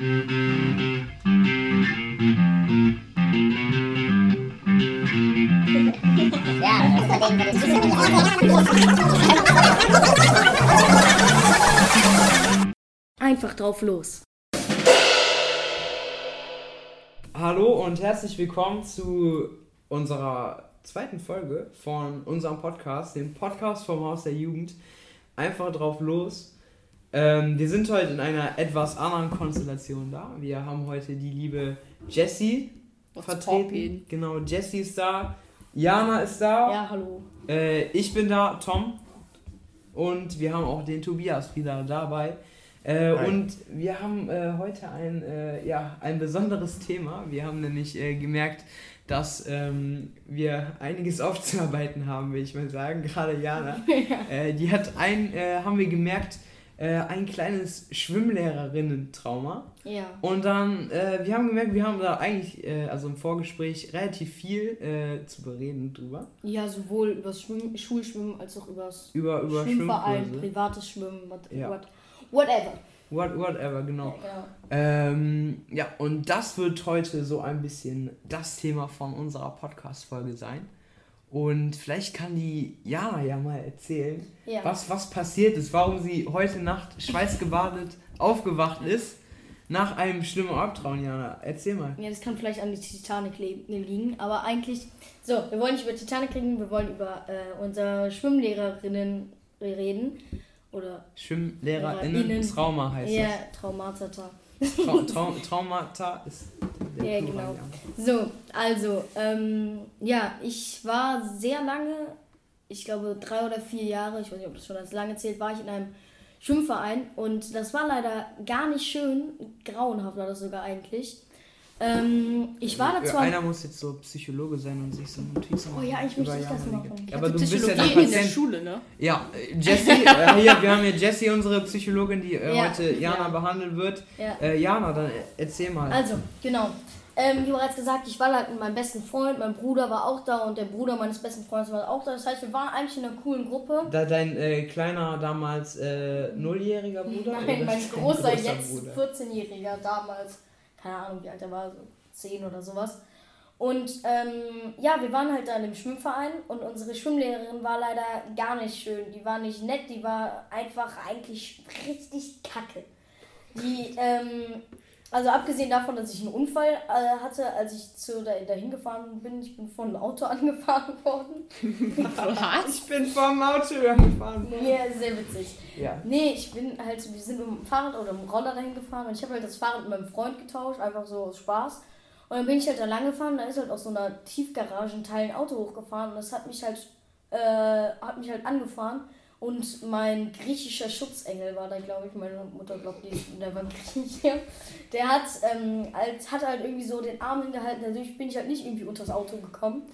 Einfach drauf los. Hallo und herzlich willkommen zu unserer zweiten Folge von unserem Podcast, dem Podcast vom Haus der Jugend. Einfach drauf los. Ähm, wir sind heute in einer etwas anderen Konstellation da. Wir haben heute die liebe Jessie vertreten. poppin'? Genau, Jessie ist da. Jana ist da. Ja, hallo. Äh, ich bin da, Tom. Und wir haben auch den Tobias wieder dabei. Äh, und wir haben äh, heute ein, äh, ja, ein besonderes Thema. Wir haben nämlich äh, gemerkt, dass ähm, wir einiges aufzuarbeiten haben, will ich mal sagen. Gerade Jana. äh, die hat ein, äh, haben wir gemerkt, äh, ein kleines Schwimmlehrerinnen-Trauma. Ja. Und dann, äh, wir haben gemerkt, wir haben da eigentlich, äh, also im Vorgespräch, relativ viel äh, zu bereden drüber. Ja, sowohl Schwimmen, Schulschwimmen als auch übers Über, über Schwimmverein, Schwimmkurse. privates Schwimmen, what, Ja. what, whatever. What, whatever, genau. Ja. Ähm, ja, und das wird heute so ein bisschen das Thema von unserer Podcast-Folge sein. Und vielleicht kann die Jana ja mal erzählen, Ja. was, was passiert ist, warum sie heute Nacht schweißgebadet aufgewacht ist nach einem schlimmen Albtraum, Jana. Erzähl mal. Ja, das kann vielleicht an die Titanic li- liegen, aber eigentlich. So, wir wollen nicht über Titanic reden, wir wollen über äh, unsere Schwimmlehrerinnen reden. Oder. SchwimmlehrerInnen Innen. Trauma heißt Ja, Traumata. das. Trau Trau Traumata ist Ja, genau. ja. So, also, ähm, ja, ich war sehr lange, ich glaube drei oder vier Jahre, ich weiß nicht, ob das schon als lange zählt, war ich in einem Schwimmverein und das war leider gar nicht schön, grauenhaft war das sogar eigentlich. Ähm, ich war da Ja, zwar... Einer muss jetzt so Psychologe sein und sich so Notizen Oh ja, eigentlich möchte ich das Jana machen. Ich Aber du bist ja der in der Patient. Schule, ne? Ja, Jessie, äh, hier, wir haben hier Jessie, unsere Psychologin, die äh, Ja. heute Jana Ja. behandeln wird. Ja. Äh, Jana, dann erzähl mal. Also, genau. Ähm, wie bereits gesagt, ich war da mit meinem besten Freund, mein Bruder war auch da und der Bruder meines besten Freundes war auch da. Das heißt, wir waren eigentlich in einer coolen Gruppe. da dein äh, kleiner, damals äh, nulljähriger Bruder? Nein, mein großer, großer jetzt Bruder? 14-Jähriger, damals, keine Ahnung, wie alt er war, so 10 oder sowas. Und ähm, ja, wir waren halt da in dem Schwimmverein und unsere Schwimmlehrerin war leider gar nicht schön. Die war nicht nett, die war einfach eigentlich richtig kacke. Die, ähm, also abgesehen davon, dass ich einen Unfall äh, hatte, als ich zu da, dahin gefahren bin, ich bin von einem Auto angefahren worden. Was? Ich bin vom Auto angefahren. Ja, sehr witzig. Ja. Nee, ich bin halt, wir sind mit dem Fahrrad oder mit dem Roller dahin gefahren und ich habe halt das Fahrrad mit meinem Freund getauscht, einfach so aus Spaß. Und dann bin ich halt da lang gefahren, da ist halt aus so einer Tiefgarage ein Teil ein Auto hochgefahren und das hat mich halt, äh, hat mich halt angefahren. Und mein griechischer Schutzengel war da, glaube ich, meine Mutter glaubt, die- der war Grieche. Der hat, ähm, als, hat halt irgendwie so den Arm hingehalten, dadurch bin ich halt nicht irgendwie unter das Auto gekommen.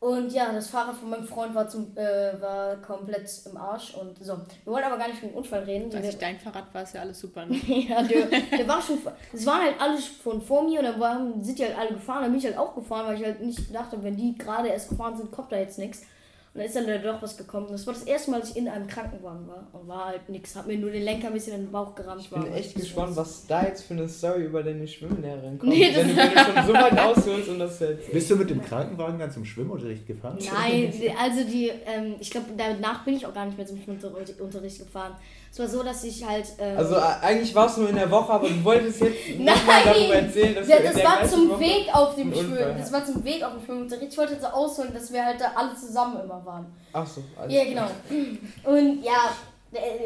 Und ja, das Fahrrad von meinem Freund war, zum, äh, war komplett im Arsch. Und so, wir wollen aber gar nicht über den Unfall reden. Als ich dein Fahrrad war, ist ja alles super. Ne? ja, der, der war schon. Es waren halt alle von vor mir und dann waren, sind die halt alle gefahren. Dann bin ich halt auch gefahren, weil ich halt nicht dachte, wenn die gerade erst gefahren sind, kommt da jetzt nichts. Und dann ist dann da doch was gekommen. Das war das erste Mal, dass ich in einem Krankenwagen war. Und war halt nichts. Hab mir nur den Lenker ein bisschen in den Bauch gerammt. Ich bin War echt gespannt, was da jetzt für eine Story über deine Schwimmlehrerin kommt. Nee, das- wenn, du, wenn du schon so weit ausholst und das jetzt. Bist du mit dem Krankenwagen dann zum Schwimmunterricht gefahren? Nein, also die, ähm, ich glaube, danach bin ich auch gar nicht mehr zum Schwimmunterricht gefahren. Es war so, dass ich halt. Ähm, Also äh, eigentlich warst du nur in der Woche, aber du wolltest jetzt Nein! darüber erzählen, dass Ja, das der war zum Woche Weg auf dem Schwimmen. Das war zum Weg auf dem Schwimmunterricht. Ich wollte jetzt so ausholen, dass wir halt da alle zusammen immer waren. Ach so, alles Ja, klar. genau. Und ja,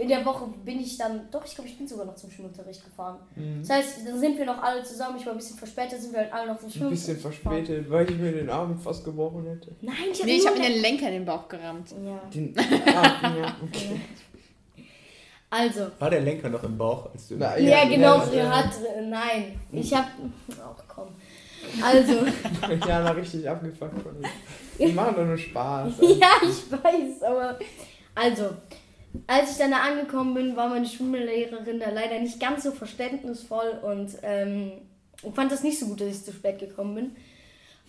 in der Woche bin ich dann, doch, ich glaube, ich bin sogar noch zum Schwimmunterricht gefahren. Mhm. Das heißt, dann sind wir noch alle zusammen. Ich war ein bisschen verspätet, sind wir halt alle noch zum Ein Schwimmunterricht bisschen gefahren. verspätet, weil ich mir den Arm fast gebrochen hätte. Nein, ich Nee, ich nur habe mir den Lenker in den Bauch gerammt. Ja, Den, ah, ja, okay. Also. War der Lenker noch im Bauch, als du. Na, Ja, genau, ja, ja. hat, nein, ich hab, ach komm. Also, Jana richtig abgefuckt von ihm. Die machen doch nur Spaß. ja, ich weiß, aber, also, als ich dann da angekommen bin, war meine Schwimmlehrerin da leider nicht ganz so verständnisvoll und ähm, fand das nicht so gut, dass ich zu spät gekommen bin.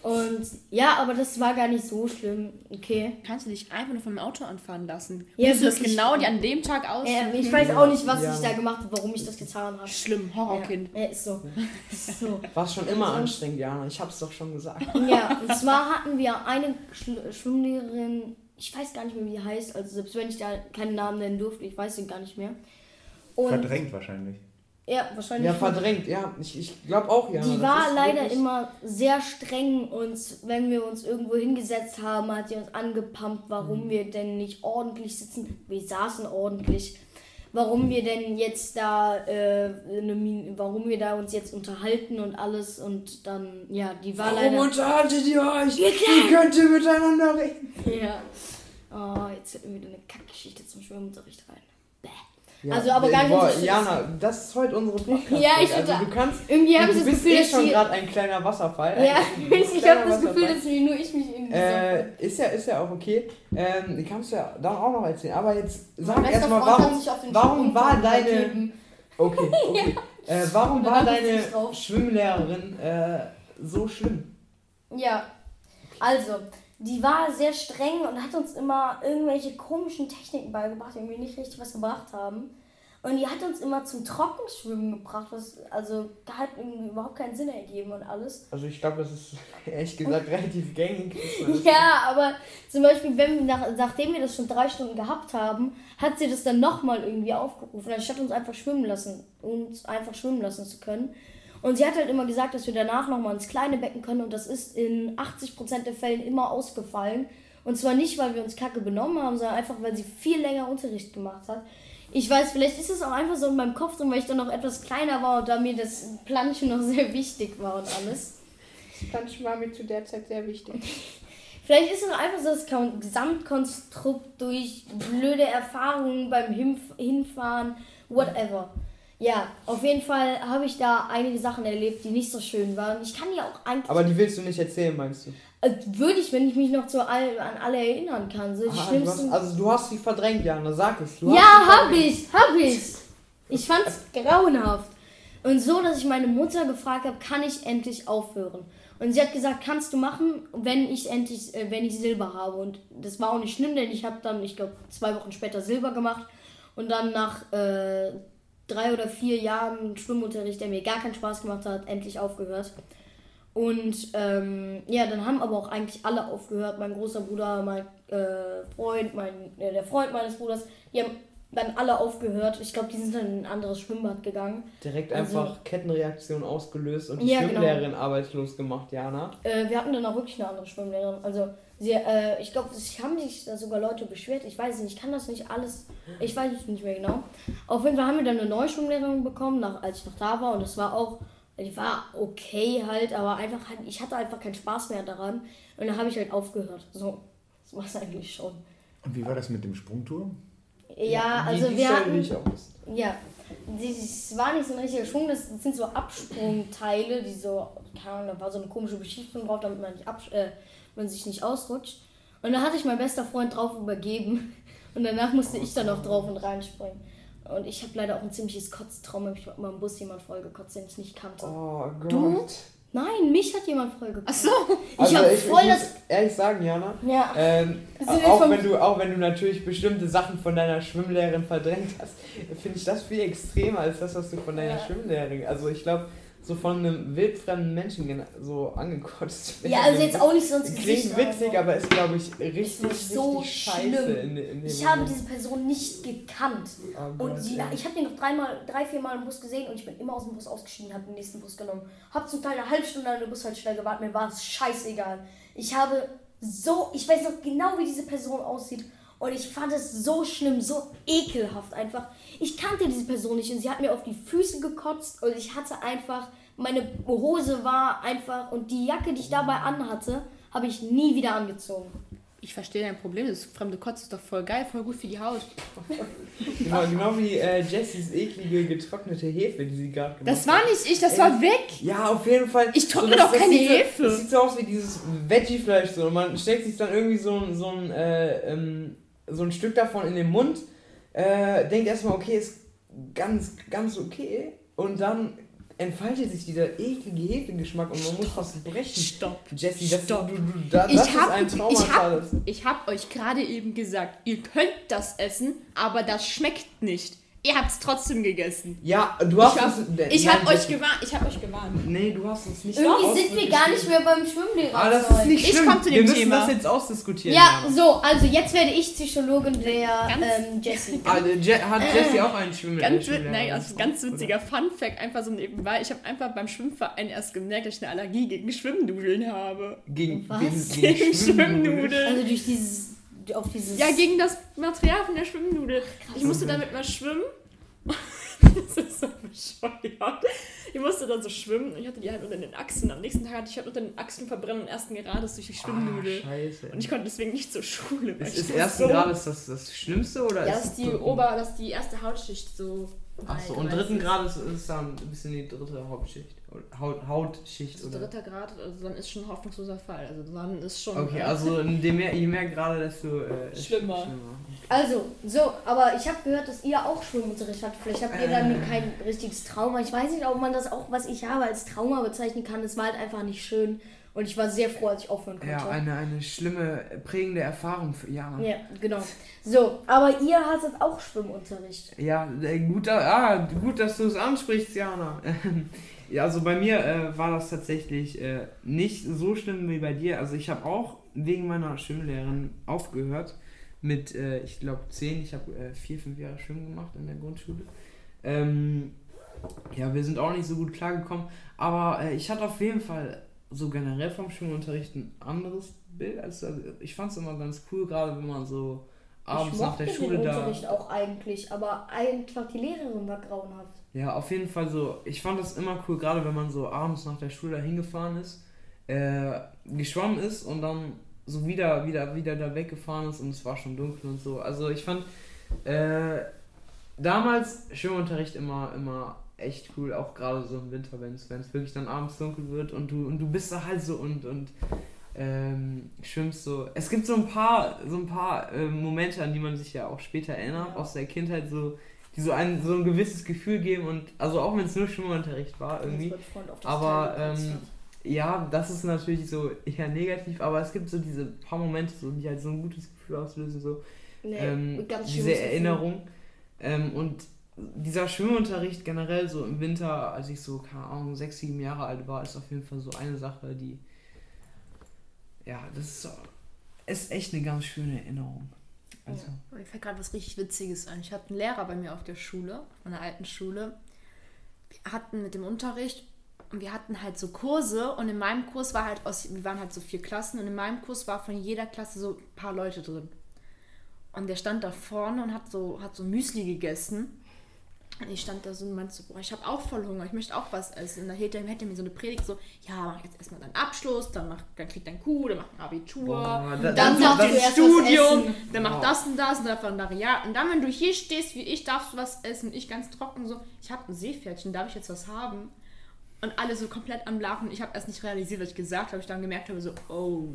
Und ja, aber das war gar nicht so schlimm. Okay. Kannst du dich einfach nur vom Auto anfahren lassen? Ja, Musst du das genau die an dem Tag aus? Äh, ich weiß auch nicht, was Ja. ich da gemacht habe, warum ich das getan habe. Schlimm, Horrorkind. Ja, ist so. Ist so. War schon immer Also- anstrengend, Jana. Ich hab's doch schon gesagt. Ja, und zwar hatten wir eine Schwimmlehrerin, ich weiß gar nicht mehr, wie die heißt, also selbst wenn ich da keinen Namen nennen durfte, ich weiß sie gar nicht mehr. Und Verdrängt wahrscheinlich. Ja, wahrscheinlich. Ja, verdrängt, ja. Ich, ich glaube auch, Jana. Die war leider immer sehr streng und wenn wir uns irgendwo hingesetzt haben, hat sie uns angepumpt, warum Mhm. wir denn nicht ordentlich sitzen. Wir saßen ordentlich. Warum wir denn jetzt da, äh, eine, Min- warum wir da uns jetzt unterhalten und alles und dann, ja, die war Warum leider. unterhaltet ihr euch? Ja. Wie könnt ihr miteinander reden? Ja. Oh, jetzt fällt mir wieder eine Kackgeschichte zum Schwimmunterricht rein. Ja, Also, aber gar nicht boah. Jana, das ist heute unsere Podcast. Ja, ich also, du kannst. Irgendwie habe ich das bist Gefühl, eh dass schon gerade ein kleiner Wasserfall. Ja, ich habe das Gefühl, dass nur ich mich irgendwie Äh, ist ja, ist ja auch okay. Ähm, kannst du ja dann auch noch erzählen. Aber jetzt sag erstmal, warum, warum war deine. Okay, okay. Äh, warum war deine. Schwimmlehrerin äh, so schlimm? Ja, also, die war sehr streng und hat uns immer irgendwelche komischen Techniken beigebracht, die irgendwie nicht richtig was gebracht haben. Und die hat uns immer zum Trockenschwimmen gebracht, was also hat überhaupt keinen Sinn ergeben und alles. Also ich glaube, das ist ehrlich gesagt relativ gängig. Ja, aber zum Beispiel, wenn wir nach, nachdem wir das schon drei Stunden gehabt haben, hat sie das dann nochmal irgendwie aufgerufen, anstatt uns einfach schwimmen lassen, uns einfach schwimmen lassen zu können. Und sie hat halt immer gesagt, dass wir danach nochmal ins kleine Becken können und das ist in 80% der Fällen immer ausgefallen. Und zwar nicht, weil wir uns kacke benommen haben, sondern einfach, weil sie viel länger Unterricht gemacht hat. Ich weiß, vielleicht ist es auch einfach so in meinem Kopf drin, weil ich dann noch etwas kleiner war und da mir das Planschen noch sehr wichtig war und alles. Planschen war mir zu der Zeit sehr wichtig. Vielleicht ist es einfach so das Kon- Gesamtkonstrukt durch blöde Erfahrungen beim Hinf Hinfahren, whatever. Ja, auf jeden Fall habe ich da einige Sachen erlebt, die nicht so schön waren. Ich kann ja auch eigentlich, Aber die willst du nicht erzählen, meinst du? äh, würde ich, wenn ich mich noch zu all, an alle erinnern kann. So die Ah, du hast, also du hast sie verdrängt, Jana, sag es. Du ja, hab ich, hab ich. Ich fand's grauenhaft. Und so, dass ich meine Mutter gefragt habe, kann ich endlich aufhören? Und sie hat gesagt, kannst du machen, wenn ich endlich, äh, wenn ich Silber habe. Und das war auch nicht schlimm, denn ich habe dann, ich glaube, zwei Wochen später Silber gemacht. Und dann nach äh, drei oder vier Jahren Schwimmunterricht, der mir gar keinen Spaß gemacht hat, endlich aufgehört. Und ähm, ja, dann haben aber auch eigentlich alle aufgehört. Mein großer Bruder, mein äh, Freund, mein, äh, der Freund meines Bruders, die haben dann alle aufgehört. Ich glaube, die sind dann in ein anderes Schwimmbad gegangen. Direkt Also- einfach Kettenreaktion ausgelöst und die Ja, genau. Schwimmlehrerin arbeitslos gemacht, Jana. Äh, wir hatten dann auch wirklich eine andere Schwimmlehrerin. Also, sie, äh, ich glaube, es haben sich da sogar Leute beschwert. Ich weiß nicht, ich kann das nicht alles, ich weiß es nicht mehr genau. Auf jeden Fall haben wir dann eine neue Schwimmlehrerin bekommen, nach, als ich noch da war. Und das war auch, die war okay halt, aber einfach, halt- ich hatte einfach keinen Spaß mehr daran. Und dann habe ich halt aufgehört. So, das war es eigentlich schon. Und wie war das mit dem Sprungturm? Ja, Die- also die wir Story hatten, auch wissen. Ja, das war nicht so ein richtiger Schwung, das sind so Absprungteile, die so, keine Ahnung, da war so eine komische Beschichtung drauf, damit man, nicht absch äh, man sich nicht ausrutscht. Und da hatte ich mein bester Freund drauf übergeben und danach musste ich dann noch drauf und reinspringen. Und ich habe leider auch ein ziemliches Kotztrauma. Ich habe mal im Bus jemand vollgekotzt, den ich nicht kannte. Oh Gott. Du? Nein, mich hat jemand vollgekotzt. Ach so. Ich Also habe ich, voll ich das. muss ehrlich sagen, Jana, Ja. ähm, auch, wenn du, auch wenn du natürlich bestimmte Sachen von deiner Schwimmlehrerin verdrängt hast, finde ich das viel extremer als das, was du von deiner Ja. Schwimmlehrerin. Also ich glaube, so von einem wildfremden Menschen so angekotzt Ja, also jetzt auch nicht so ins Klingt Gesicht. aber witzig, so. aber ist, glaube ich, richtig, war so richtig scheiße schlimm. in, in Ich habe diese Person nicht gekannt. Oh Und Gott, ey. ich habe den noch dreimal, drei, vier Mal im Bus gesehen und ich bin immer aus dem Bus ausgestiegen, habe den nächsten Bus genommen. Habe zum Teil eine halbe Stunde an der Bushaltestelle gewartet, mir war es scheißegal. Ich habe so, ich weiß noch genau, wie diese Person aussieht. Und ich fand es so schlimm, so ekelhaft einfach. Ich kannte diese Person nicht und sie hat mir auf die Füße gekotzt und ich hatte einfach, meine Hose war einfach und die Jacke, die ich dabei anhatte, habe ich nie wieder angezogen. Ich verstehe dein Problem. Das fremde Kotz ist doch voll geil, voll gut für die Haut. Genau, genau wie äh, Jessys eklige getrocknete Hefe, die sie gerade gemacht Das war nicht ich, das Ey. war weg. Ja, auf jeden Fall. Ich trockne das- doch das keine sieht so- Hefe. Das sieht so aus wie dieses Veggie-Fleisch so. Und man steckt sich dann irgendwie so, ein- so, ein, äh, ähm, so ein Stück davon in den Mund, äh, denkt erstmal, okay, ist ganz, ganz okay. Und dann entfaltet sich dieser eklige Hefegeschmack und man muss fast brechen. Stopp. Jesse, das, Stopp. Du, du, da, Ich das ist hab- ein Trauma. ich hab- habe euch gerade eben gesagt, ihr könnt das essen, aber das schmeckt nicht. Ihr habt es trotzdem gegessen. Ja, du hast Ich hab, uns- ich Nein, hab euch gewarnt. Ich habe euch gewarnt. Nee, du hast uns nicht Irgendwie sind wir gar nicht mehr beim Schwimmlehrer. Aber das ist nicht Ich schlimm. komm zu dem wir müssen Thema. das jetzt ausdiskutieren. Ja, Jana. so, also jetzt werde ich Psychologin der ähm, Jessie. Ah, Je hat Jesse auch einen Schwimmen Ganz, äh, Schwimmlehrer? nein, also ganz witziger Fun Fact, einfach so nebenbei. Ich habe einfach beim Schwimmverein erst gemerkt, dass ich eine Allergie gegen Schwimmnudeln habe. Gegen, Was? gegen, Gegen. Schwimmnudeln. Also durch dieses, auf dieses... Ja, gegen das Material von der Schwimmnudel. Ich musste damit mal schwimmen. das ist so bescheuert. Ich musste dann so schwimmen und ich hatte die halt unter den Achsen. Am nächsten Tag hatte ich halt unter den Achsen verbrennen und ersten Grades durch die Schwimmnudel. Ah, scheiße. und ich konnte deswegen nicht zur Schule. Ist, ist das ersten so- Grades das, das Schlimmste oder Ja, ist das die? Ober, das ist die erste Hautschicht so. Achso, und dritten. Grad ist, ist dann ein bisschen die dritte Hauptschicht. Oder Haut, Hautschicht, Also oder? dritter Grad, also dann ist schon ein hoffnungsloser Fall. Also dann ist schon. Okay, äh, also je mehr, je mehr Grade, desto äh, Schlimmer. Also, so, aber ich habe gehört, dass ihr auch Schwimmunterricht habt. Vielleicht habt ihr Äh. dann kein richtiges Trauma. Ich weiß nicht, ob man das auch, was ich habe, als Trauma bezeichnen kann. Es war halt einfach nicht schön. Und ich war sehr froh, als ich aufhören konnte. Ja, eine, eine schlimme, prägende Erfahrung für Jana. Ja, genau. So, aber ihr hattet auch Schwimmunterricht. Ja, äh, gut, da- ah, gut, dass du es ansprichst, Jana. ja, also bei mir äh, war das tatsächlich äh, nicht so schlimm wie bei dir. Also ich habe auch wegen meiner Schwimmlehrerin aufgehört mit, äh, ich glaube, zehn. Ich habe äh, vier, fünf Jahre Schwimmen gemacht in der Grundschule. Ähm, ja, wir sind auch nicht so gut klargekommen. Aber äh, ich hatte auf jeden Fall so generell vom Schwimmunterricht ein anderes Bild. Also ich fand es immer ganz cool, gerade wenn man so abends ich nach der Schule den da. Unterricht auch eigentlich, aber einfach die Lehrerin war grauenhaft. Ja, auf jeden Fall so. Ich fand das immer cool, gerade wenn man so abends nach der Schule da hingefahren ist, äh, geschwommen ist und dann so wieder, wieder, wieder da weggefahren ist und es war schon dunkel und so. Also ich fand äh, damals Schwimmunterricht immer, immer echt cool, auch gerade so im Winter, wenn es wirklich dann abends dunkel wird und du und du bist da halt so und und ähm, schwimmst so. Es gibt so ein paar, so ein paar äh, Momente, an die man sich ja auch später erinnert, aus der Kindheit, so, die so ein, so ein gewisses Gefühl geben und also auch wenn es nur Schwimmunterricht war irgendwie. Aber, ähm. Ja, das ist natürlich so eher negativ, aber es gibt so diese paar Momente, so, die halt so ein gutes Gefühl auslösen, so nee, ähm, diese. Erinnerung. Ähm, und dieser Schwimmunterricht generell so im Winter, als ich so, keine Ahnung, sechs, sieben Jahre alt war, ist auf jeden Fall so eine Sache, die. Ja, das ist, so, ist echt eine ganz schöne Erinnerung. Also, Mir fällt gerade was richtig Witziges ein. Ich hatte einen Lehrer bei mir auf der Schule, auf meiner alten Schule. Wir hatten mit dem Unterricht und wir hatten halt so Kurse und in meinem Kurs war halt aus, wir waren halt so vier Klassen und in meinem Kurs war von jeder Klasse so ein paar Leute drin. Und der stand da vorne und hat so, hat so Müsli gegessen. Und ich stand da so und meinte so, boah, ich habe auch voll Hunger, ich möchte auch was essen. Und da hätte er, hätte mir so eine Predigt so, ja, mach jetzt erstmal deinen Abschluss, dann, mach, dann kriegt dein Kuh, dann mach ein Abitur. Boah, dann du erst was Studium, dann mach das und das und dann Referendariat. Und dann, wenn du hier stehst wie ich, darfst du was essen. Ich ganz trocken so, ich habe ein Seepferdchen, darf ich jetzt was haben? Und alle so komplett am Lachen. Ich habe erst nicht realisiert, was ich gesagt habe. Ich dann gemerkt habe, so, oh.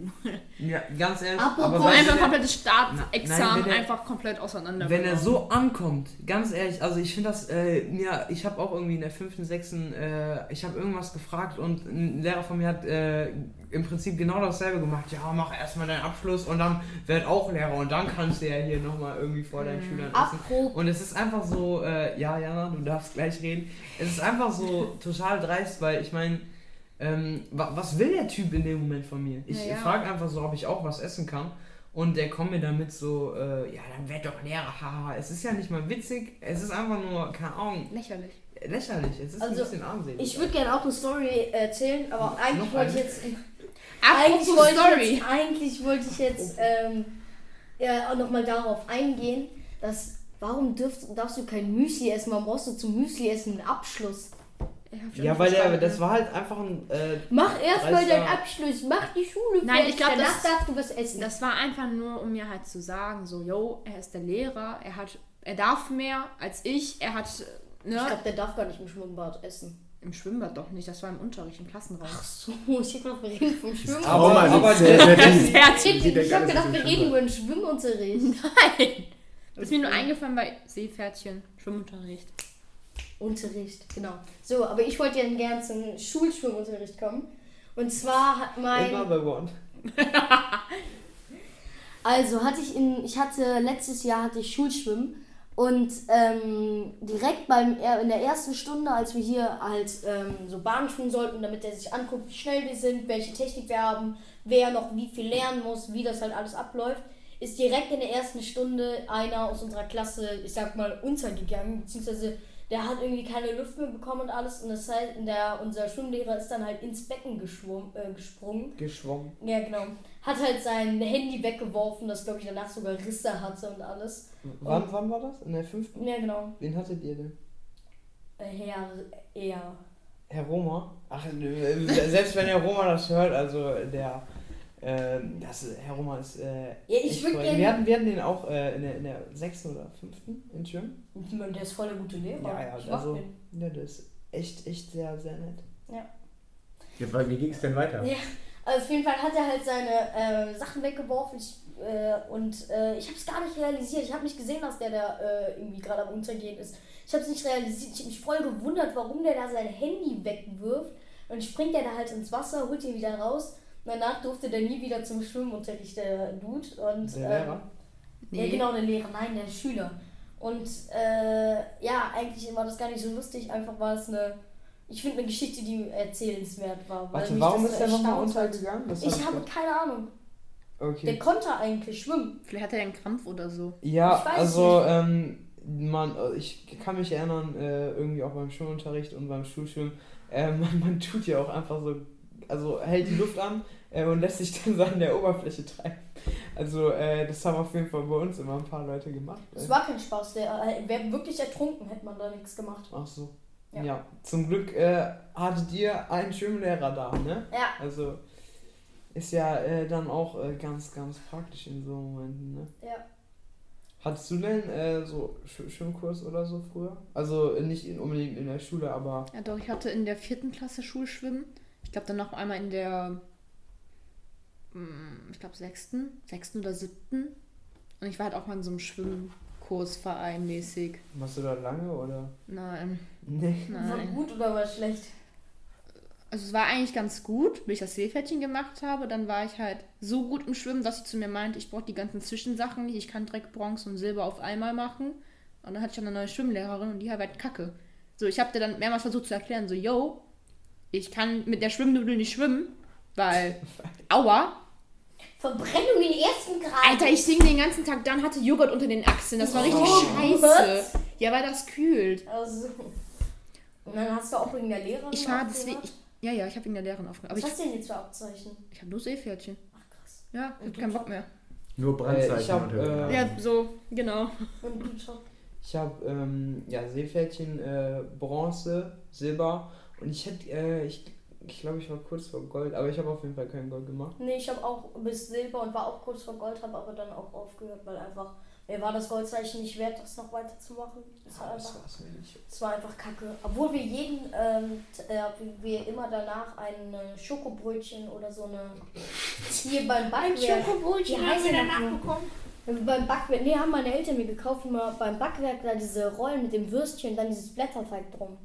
ja, ganz ehrlich, Apropos- aber einfach der- komplettes Staatsexamen einfach komplett auseinander. Wenn er so ankommt, ganz ehrlich, also ich finde das, äh, ja, ich habe auch irgendwie in der fünften, sechsten, äh, ich habe irgendwas gefragt und ein Lehrer von mir hat äh, im Prinzip genau dasselbe gemacht. Ja, mach erstmal deinen Abschluss und dann werd auch Lehrer und dann kannst du ja hier nochmal irgendwie vor deinen Schülern essen. Und es ist einfach so, äh, ja, Jana, du darfst gleich reden. Es ist einfach so total dreist, weil ich meine, ähm, wa was will der Typ in dem Moment von mir? Ich Ja, ja. frage einfach so, ob ich auch was essen kann. Und der kommt mir damit so, äh, ja, dann werd doch Lehrer, haha. Es ist ja nicht mal witzig, es ist einfach nur, keine Ahnung, lächerlich. lächerlich. Es ist Also, ein bisschen armselig. ich würde gerne auch eine Story erzählen, aber eigentlich wollte ich eine? Eigentlich wollte, ich Story. jetzt, eigentlich wollte ich jetzt ähm, ja, auch nochmal darauf eingehen, dass warum dürfst, darfst du kein Müsli essen? Warum brauchst du zum Müsli essen einen Abschluss? Ich ja, weil der, das war halt einfach ein, äh, Mach erstmal deinen Abschluss, mach die Schule Nein, fertig, ich glaub, danach das- darfst du was essen. Das war einfach nur, um mir halt zu sagen, so, yo, er ist der Lehrer, er hat, er darf mehr als ich, er hat, ne? ich glaube, der darf gar nicht im Schwimmbad essen. Im Schwimmbad doch nicht, das war im Unterricht, im Klassenraum. Ach so, ich gedacht, wir reden vom Schwimmbad. Aber- Aber, der- der, der, Ich, ich habe gedacht, nicht wir reden über den Schwimmunterricht. Nein! Das ist mir nur eingefallen bei Seepferdchen, Schwimmunterricht. Unterricht, genau. So, aber ich wollte ja gerne zum Schulschwimmunterricht kommen. Und zwar hat mein. Immer bei One. Also hatte ich in, ich hatte letztes Jahr hatte ich Schulschwimmen und ähm, direkt beim in der ersten Stunde, als wir hier halt ähm, so Bahn schwimmen sollten, damit er sich anguckt, wie schnell wir sind, welche Technik wir haben, wer noch wie viel lernen muss, wie das halt alles abläuft, ist direkt in der ersten Stunde einer aus unserer Klasse, ich sag mal, untergegangen, beziehungsweise der hat irgendwie keine Luft mehr bekommen und alles und das heißt, der, unser Schwimmlehrer ist dann halt ins Becken geschwommen, äh, gesprungen. Geschwommen. Ja, genau. Hat halt sein Handy weggeworfen, das glaube ich danach sogar Risse hatte und alles. Wann, wann war das? In der fünften? Ja, genau. Wen hattet ihr denn? Äh, Herr, er. Herr Roma? Ach, selbst wenn Herr Roma das hört, also der. Äh, das, Herr Roma ist. Äh, Ja, ich echt würd voll- gerne- wir, hatten, wir hatten den auch äh, in, der, in der sechsten oder fünften in Schwimmen. Ich meine, der ist voll der gute Lehrer. Ja, ja, ich also. Ja, der ist echt, echt sehr, sehr nett. Ja, weil, wie ging es denn weiter? Ja. Also auf jeden Fall hat er halt seine äh, Sachen weggeworfen ich, äh, und äh, ich habe es gar nicht realisiert. Ich habe nicht gesehen, dass der da äh, irgendwie gerade am Untergehen ist. Ich habe es nicht realisiert. Ich habe mich voll gewundert, warum der da sein Handy wegwirft. Und springt der da halt ins Wasser, holt ihn wieder raus. Danach durfte der nie wieder zum Schwimmunterricht, der Dude. Und, Der ähm, Lehrer? Ja, genau, der Lehrer, nein, der Schüler. Und äh, ja, eigentlich war das gar nicht so lustig, einfach war es eine, ich finde eine Geschichte, die erzählenswert war. Weil Warte, warum das ist so der nochmal untergegangen? Das Ich hab habe keine Ahnung. Der Okay. konnte eigentlich schwimmen. Vielleicht hat er einen Krampf oder so. Ja, Ich weiß also, ähm, man, ich kann mich erinnern, äh, irgendwie auch beim Schwimmunterricht und beim Schulschwimmen, äh, man, man tut ja auch einfach so, also hält die Luft an äh, und lässt sich dann so an der Oberfläche treiben. Also, äh, das haben auf jeden Fall bei uns immer ein paar Leute gemacht. Es Äh, war kein Spaß, der äh, wäre wirklich ertrunken, hätte man da nichts gemacht. Ach so. Ja. Ja. zum Glück äh, hattet ihr einen Schwimmlehrer da, ne? Ja, Also, ist ja äh, dann auch äh, ganz, ganz praktisch in so Momenten, ne? ja. Hattest du denn äh, so Sch Schwimmkurs oder so früher? Also nicht in, unbedingt in der Schule, aber Ja, doch, ich hatte in der vierten Klasse Schulschwimmen. Ich glaube dann noch einmal in der, mm, ich glaube, sechsten, sechsten oder siebten. Und ich war halt auch mal in so einem Schwimmkursverein mäßig. warst du da lange oder? Nein, Nee. War nein. gut oder war schlecht? Also es war eigentlich ganz gut, bis ich das Seepferdchen gemacht habe. Dann war ich halt so gut im Schwimmen, dass sie zu mir meinte, ich brauche die ganzen Zwischensachen nicht. Ich kann direkt Bronze und Silber auf einmal machen. Und dann hatte ich dann eine neue Schwimmlehrerin und die war halt kacke. So, ich habe dir dann mehrmals versucht zu erklären, so, yo, ich kann mit der Schwimmnudel nicht schwimmen, weil, aua. Verbrennung in ersten Grad. Alter, ich hing den ganzen Tag dann, hatte Joghurt unter den Achseln. Das war richtig Oh, scheiße. Ja, weil das kühlt. Also. Und dann hast du auch wegen der Lehrerin Ich war deswegen, ich, ja, ja, ich habe wegen der Lehrerin. Aber Was ich, hast du denn jetzt für Abzeichen? ich habe nur Seepferdchen. Ach krass. Ja, ich Und hab du, keinen? Bock mehr. Nur Brandzeichen. Äh, ich hab, äh, Ja, so, genau. Und? Ich habe ähm, ja Seepferdchen, äh, Bronze, Silber und ich hätte, äh, ich ich glaube, ich war kurz vor Gold, aber ich habe auf jeden Fall kein Gold gemacht. Nee, ich habe auch bis Silber und war auch kurz vor Gold, habe aber dann auch aufgehört, weil einfach, mir war das Goldzeichen nicht wert, das noch weiterzumachen. Das war das einfach, nicht. das war einfach kacke. Obwohl wir jeden, ähm, äh, wie wir immer danach ein äh, Schokobrötchen oder so eine, hier beim Backwerk. Schokobrötchen Wie heißt der noch? Beim Backwerk, nee, haben meine Eltern mir gekauft, immer beim Backwerk da diese Rollen mit dem Würstchen, dann dieses Blätterteig drum.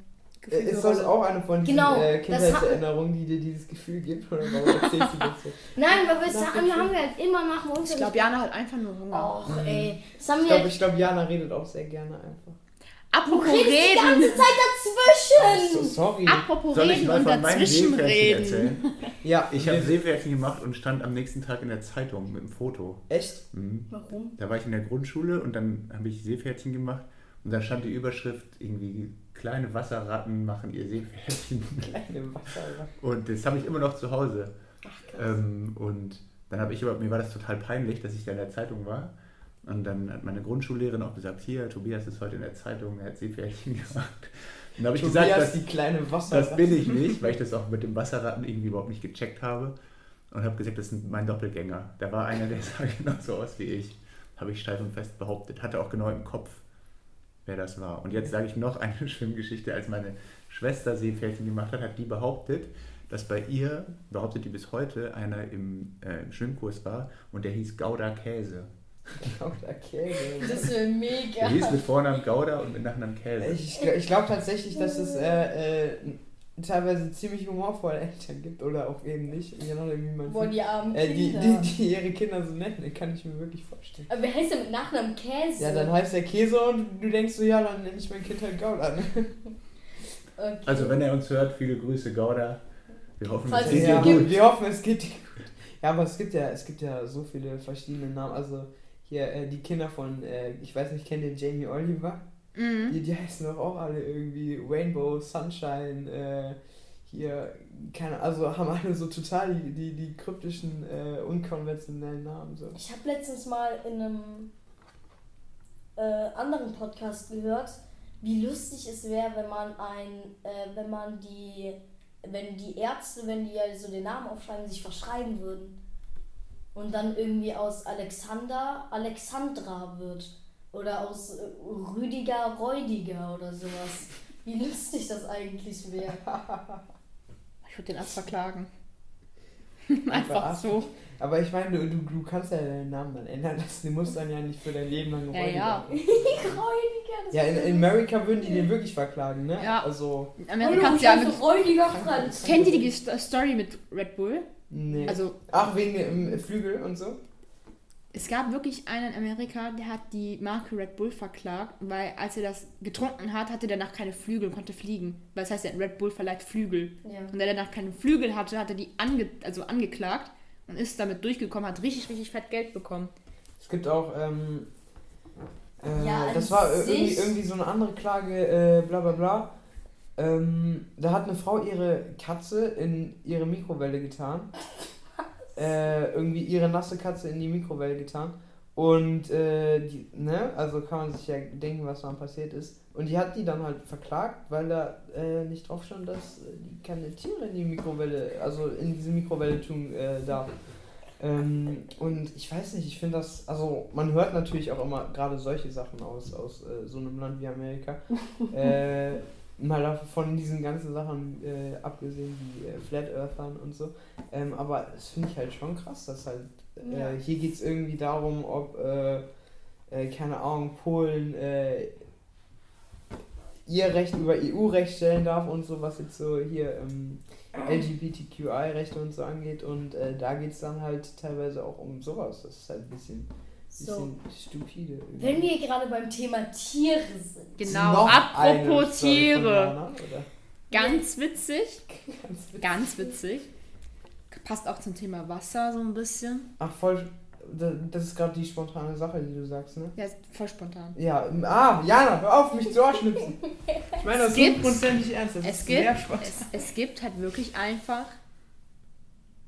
Äh, Ist das auch eine von diesen Genau, äh, das Kindheitserinnerungen, die dir dieses Gefühl gibt? Oder warum erzählst du das so? Nein, weil wir Nach haben, haben wir halt immer nach dem Ich glaube, Jana hat einfach nur Hunger. Och, ey. Das haben Ich glaube, ich glaub, Jana redet auch sehr gerne einfach. Apropos Du redest die reden. ganze Zeit dazwischen. So, sorry. Apropos Soll ich reden mal und von meinem dazwischen reden. erzählen? Ja, Ich habe Seepferdchen gemacht und stand am nächsten Tag in der Zeitung mit dem Foto. Echt? Mhm. Warum? Da war ich in der Grundschule und dann habe ich Seepferdchen gemacht und da stand die Überschrift irgendwie kleine Wasserratten machen ihr Seepferdchen. Kleine Wasser. Und das habe ich immer noch zu Hause. Ach, krass. Ähm, und dann habe ich aber, mir war das total peinlich, dass ich da in der Zeitung war. Und dann hat meine Grundschullehrerin auch gesagt, hier, Tobias ist heute in der Zeitung, er hat Seepferdchen gemacht. Und habe ich Tobias, gesagt, das, die kleine Wasser. das bin ich nicht, weil ich das auch mit dem Wasserratten irgendwie überhaupt nicht gecheckt habe. Und habe gesagt, das ist mein Doppelgänger. Da war einer, der sah genauso aus wie ich. Habe ich steif und fest behauptet. Hatte auch genau im Kopf, wer das war. Und jetzt sage ich noch eine Schwimmgeschichte. Als meine Schwester Seepferdchen gemacht hat, hat die behauptet, dass bei ihr, behauptet die bis heute, einer im, äh, im Schwimmkurs war und der hieß Gouda Käse. Gouda Käse. Das Der mega. hieß mit Vornamen Gouda und mit Nachnamen Käse. Ich, ich glaube tatsächlich, dass es äh, äh, teilweise ziemlich humorvolle Eltern gibt oder auch eben nicht. Je nachdem, wie man Boah, die armen äh, die, Kinder. die, die ihre Kinder so nennen, kann ich mir wirklich vorstellen. Aber wer heißt denn mit Nachnamen Käse? Ja, dann heißt der Käse und du denkst so, ja, dann nenne ich mein Kind halt Gouda. Okay. Also wenn er uns hört, viele Grüße Gouda. Wir hoffen, Falls es es geht Ja, dir gut. wir hoffen, es geht dir gut. Ja, aber es gibt ja, es gibt ja so viele verschiedene Namen. Also hier äh, die Kinder von, äh, ich weiß nicht, kennt ihr Jamie Oliver? Mhm. Die, die heißen doch auch alle irgendwie Rainbow, Sunshine, äh, hier, keine also haben alle so total die, die, die kryptischen, äh, unkonventionellen Namen. So. Ich habe letztens mal in einem äh, anderen Podcast gehört, wie lustig es wäre, wenn man ein, äh, wenn man die, wenn die Ärzte, wenn die ja so den Namen aufschreiben, sich verschreiben würden. Und dann irgendwie aus Alexander Alexandra wird. Oder aus äh, Rüdiger Räudiger oder sowas. Wie lustig das eigentlich wäre. Ich würde den Arzt verklagen. Einfach Einfach so. Aber ich meine, du, du, du kannst ja deinen Namen dann ändern lassen. Du musst dann ja nicht für dein Leben lang Ja, Räudiger ja. Räudiger, das Ja, in, in Amerika würden die den wirklich verklagen, ne? Ja. Also, In Amerika ich ja mit. Räudiger Franz. Kennt ihr die Sto- Story mit Red Bull? nee. Also, Ach, wegen dem Flügel und so? Es gab wirklich einen in Amerika, der hat die Marke Red Bull verklagt, weil als er das getrunken hat, hatte der danach keine Flügel und konnte fliegen. Weil das heißt, der Red Bull verleiht Flügel. Ja. Und der danach keine Flügel hatte, hat er die ange also angeklagt und ist damit durchgekommen, hat richtig, richtig fett Geld bekommen. Es gibt auch, ähm, äh, Ja, das war irgendwie, irgendwie so eine andere Klage, äh, bla bla bla. Ähm, da hat eine Frau ihre Katze in ihre Mikrowelle getan. Äh, irgendwie ihre nasse Katze in die Mikrowelle getan. Und, äh, die, ne, also kann man sich ja denken, was dann passiert ist. Und die hat die dann halt verklagt, weil da äh, nicht drauf stand, dass die keine Tiere in die Mikrowelle, also in diese Mikrowelle tun äh, darf. Ähm, und ich weiß nicht, ich finde das, also man hört natürlich auch immer gerade solche Sachen aus, aus äh, so einem Land wie Amerika. äh, mal von diesen ganzen Sachen äh, abgesehen, wie äh, Flat Earthern und so. Ähm, aber das finde ich halt schon krass, dass halt, äh, Ja. hier geht es irgendwie darum, ob, äh, äh, keine Ahnung, Polen äh, ihr Recht über EU-Recht stellen darf und so, was jetzt so hier ähm, LGBTQI-Rechte und so angeht. Und da geht es dann halt teilweise auch um sowas. Das ist halt ein bisschen, So, stupide. irgendwie. wenn wir gerade beim Thema Tiere sind. Genau, apropos Tiere. Oder? Ganz witzig, Ganz witzig. ganz witzig. Passt auch zum Thema Wasser so ein bisschen. Ach, voll. da- Das ist gerade die spontane Sache, die du sagst, ne? Ja, ist voll spontan. Ja, ah, Jana, hör auf, mich zu Ohrschnipsen. Ich meine das Es gibt- hundertprozentig ernst. Das Es ist gibt, sehr spontan. es, es gibt halt wirklich einfach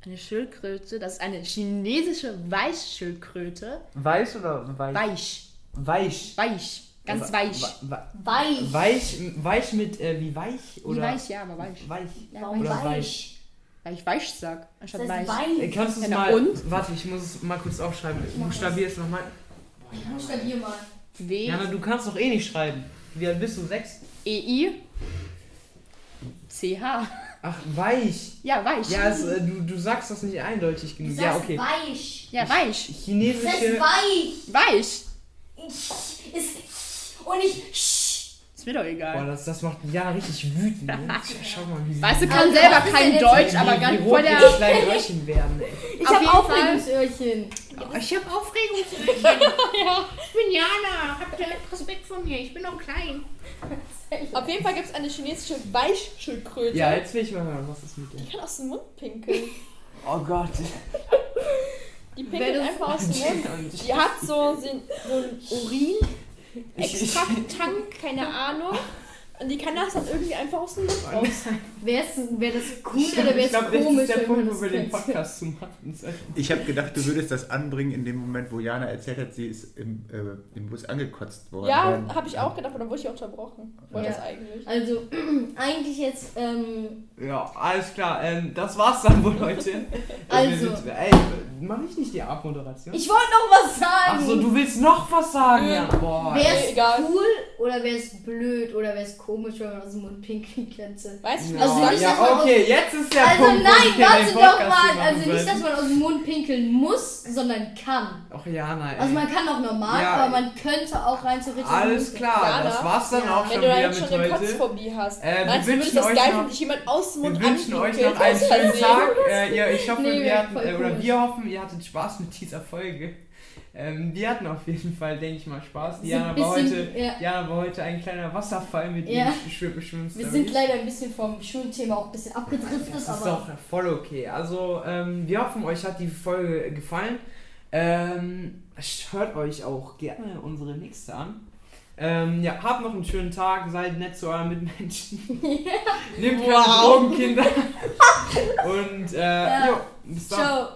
eine Schildkröte. Das ist eine chinesische Weichschildkröte. Weiß oder weich? Weich. Weich. Weich. Ganz weich. Weich. Weich, weich mit, äh, wie weich? Wie Oder weich, ja, aber weich. Weich. Ja, Warum Oder weich? Weil ich weich sag, Das anstatt heißt weich. Äh, weich. Kannst du es Ja, mal. und? Warte, ich muss es mal kurz aufschreiben. mach Buchstabier es nochmal. Buchstabier mal. W, Jana, du kannst doch eh nicht schreiben. Wie alt bist du? Sechs? E, I, C, H. Ach, weich. Ja, weich. Ja, es, äh, du, du sagst das nicht eindeutig Du genug. sagst Ja, okay. weich. Ja, weich. Das heißt Chinesische. weich. Weich. Ich, ist, und ich. Ist mir doch Boah, egal. das, das macht Jana richtig wütend. Ne? Schau mal, wie sie. Weißt du, kann Also, selber kein Deutsch, aber ganz voll der. kleinen Öhrchen werden, ey. Ich Auf habe jeden Aufregungsöhrchen. Ich habe Aufregungsöhrchen. ja. Ich bin Jana. Habt ihr Respekt vor mir? Ich bin noch klein. Auf jeden Fall gibt es eine chinesische Weichschildkröte. Ja, jetzt will ich mal hören, was ist mit Die dir? kann aus dem Mund pinkeln. Oh Gott. Die pinkelt einfach aus dem Mund. Die hat so, so so einen Urin-Extrakt-Tank, keine Ahnung. Und die kann das dann irgendwie einfach aus dem Mund raus. Wäre wär das cool Ich oder wäre es glaube, das komisch, ist der Punkt, wo wir den? Podcast zu machen. Ich habe gedacht, du würdest das anbringen in dem Moment, wo Jana erzählt hat, sie ist im, äh, im Bus angekotzt worden. Ja, habe ich auch gedacht, aber dann wurde ich unterbrochen. Wollte Ja. das eigentlich. Also, eigentlich jetzt, ähm, Ja, alles klar. Ähm, das war's dann wohl heute. Äh, Also. Ey, mach ich nicht die Abmoderation? ich wollte noch was sagen. Achso, du willst noch was sagen? Nö. Ja, boah. Wäre es cool oder wäre es blöd oder wäre es komisch, wenn man aus dem Mund pinkeln könnte. Weißt du, Ja, Also nicht, dass ja man okay, jetzt ist der Also Punkt, wo nein, wir warte doch Podcast mal. Also nicht, dass man aus dem Mund pinkeln muss, sondern kann. Ach ja, nein. Also man kann auch normal, Ja. aber man könnte auch rein theoretisch. aus dem Alles klar, Ja, das da- war's dann Ja. auch wenn schon du jetzt mit schon eine heute. Kotzphobie hast, Äh, wir meinst du, würdest wünschen das euch geil noch- finden, dich jemand aus dem Wir Mund wünschen euch noch einen schönen? Tag. Äh, ich hoffe, wir oder wir hoffen, ihr hattet Spaß mit dieser Folge. Ähm, wir hatten auf jeden Fall, denke ich mal, Spaß. Diana sind war, heute, bisschen- ja. Diana war heute ein kleiner Wasserfall mit Ja. ihren Schwimm Wir sind leider ein bisschen vom Schulthema auch ein bisschen abgedriftet, Das ist doch voll okay. Also, ähm, wir hoffen, euch hat die Folge gefallen. Ähm, hört euch auch gerne unsere nächste an. Ähm, ja, habt noch einen schönen Tag, seid nett zu euren Mitmenschen. Nehmt keine Wow. Drogen, Kinder. Und äh, Ja. jo, bis dann. Ciao.